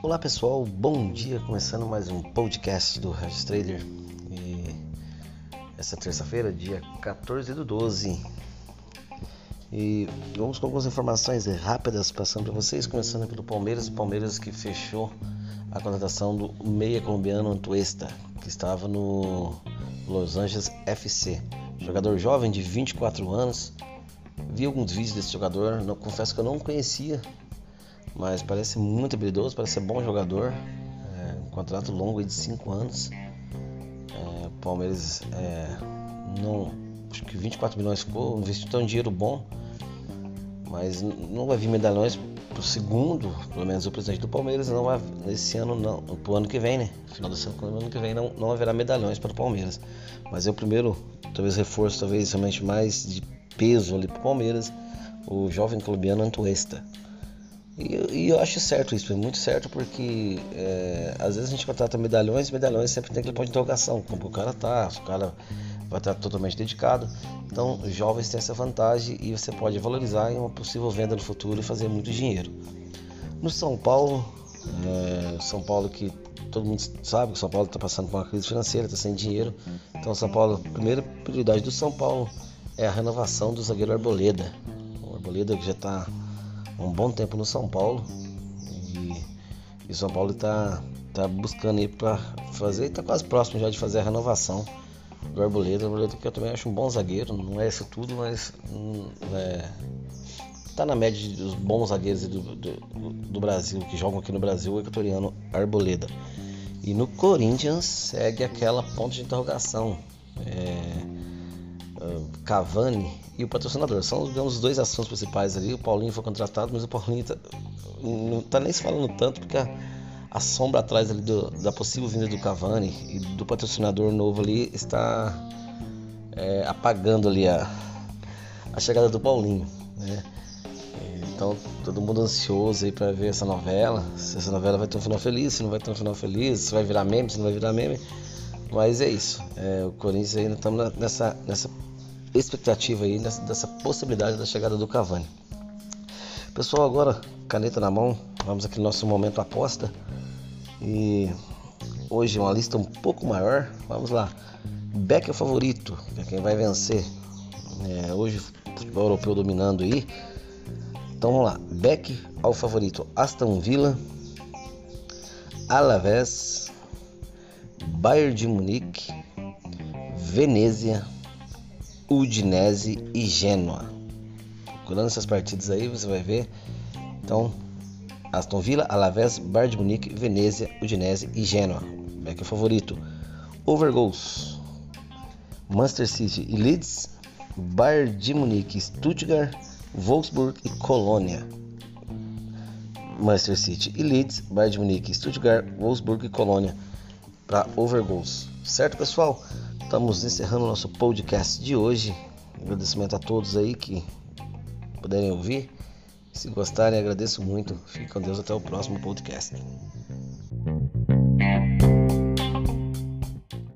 Olá pessoal, bom dia, começando mais um podcast do Regis Trader e essa terça-feira, dia 14 do 12 e vamos com algumas informações rápidas passando para vocês, começando pelo Palmeiras, o Palmeiras que fechou a contratação do meia colombiano Antuesta, que estava no Los Angeles FC, jogador jovem de 24 anos, vi alguns vídeos desse jogador, confesso que eu não conhecia mas parece muito habilidoso, parece ser bom jogador. É, um contrato longo de 5 anos. É, Palmeiras é, não. Acho que 24 milhões ficou, investiu um dinheiro bom, mas não vai vir medalhões pro segundo, pelo menos o presidente do Palmeiras não vai nesse ano não, pro ano que vem, né? Final do ano que vem não, não haverá medalhões para o Palmeiras. Mas é o primeiro, talvez reforço, talvez realmente mais de peso ali pro Palmeiras, o jovem colombiano Antuesta. E, e, eu acho certo isso, é muito certo, porque é, às vezes a gente contrata medalhões, medalhões sempre tem aquele ponto de interrogação, como o cara tá, se o cara vai estar totalmente dedicado. Então, jovens têm essa vantagem e você pode valorizar em uma possível venda no futuro e fazer muito dinheiro. No São Paulo, é, São Paulo que todo mundo sabe que São Paulo está passando por uma crise financeira, está sem dinheiro. Então, São Paulo, a primeira prioridade do São Paulo é a renovação do zagueiro Arboleda. O Arboleda que já está um bom tempo no São Paulo e, o São Paulo está tá buscando ir para fazer, está quase próximo já de fazer a renovação do Arboleda. O Arboleda que eu também acho um bom zagueiro, não é isso tudo, mas hum, é, tá na média dos bons zagueiros do, do, do, Brasil, que jogam aqui no Brasil, o equatoriano Arboleda. E no Corinthians segue aquela ponta de interrogação. É, Cavani e o patrocinador. São digamos, os dois assuntos principais ali. O Paulinho foi contratado, mas o Paulinho tá, não está nem se falando tanto porque a, a sombra atrás ali do, da possível vinda do Cavani e do patrocinador novo ali está é, apagando ali a, a chegada do Paulinho. Né? Então todo mundo ansioso aí para ver essa novela. Se essa novela vai ter um final feliz, se não vai ter um final feliz, se vai virar meme, se não vai virar meme. Mas é isso. É, o Corinthians ainda estamos nessa, nessa expectativa aí, nessa, dessa possibilidade da chegada do Cavani. Pessoal, agora caneta na mão, vamos aqui no nosso momento aposta. E hoje uma lista um pouco maior. Vamos lá. Beck é o favorito, é quem vai vencer. É, hoje futebol europeu dominando aí. Então vamos lá. Beck ao favorito. Aston Villa, Alavés, Bayern de Munique, Venezia, Udinese e Genoa. Procurando essas partidas aí, você vai ver. Então, Aston Villa, Alavés, Bayern de Munique, Venezia, Udinese e Genoa. É que é o favorito. Over goals. Manchester City e Leeds, Bayern de Munique, Stuttgart, Wolfsburg e Colônia. Manchester City e Leeds, Bayern de Munique, Stuttgart, Wolfsburg e Colônia para Overgoals. Certo, pessoal? Estamos encerrando o nosso podcast de hoje. Agradecimento a todos aí que puderem ouvir. Se gostarem, agradeço muito. Fique com Deus até o próximo podcast.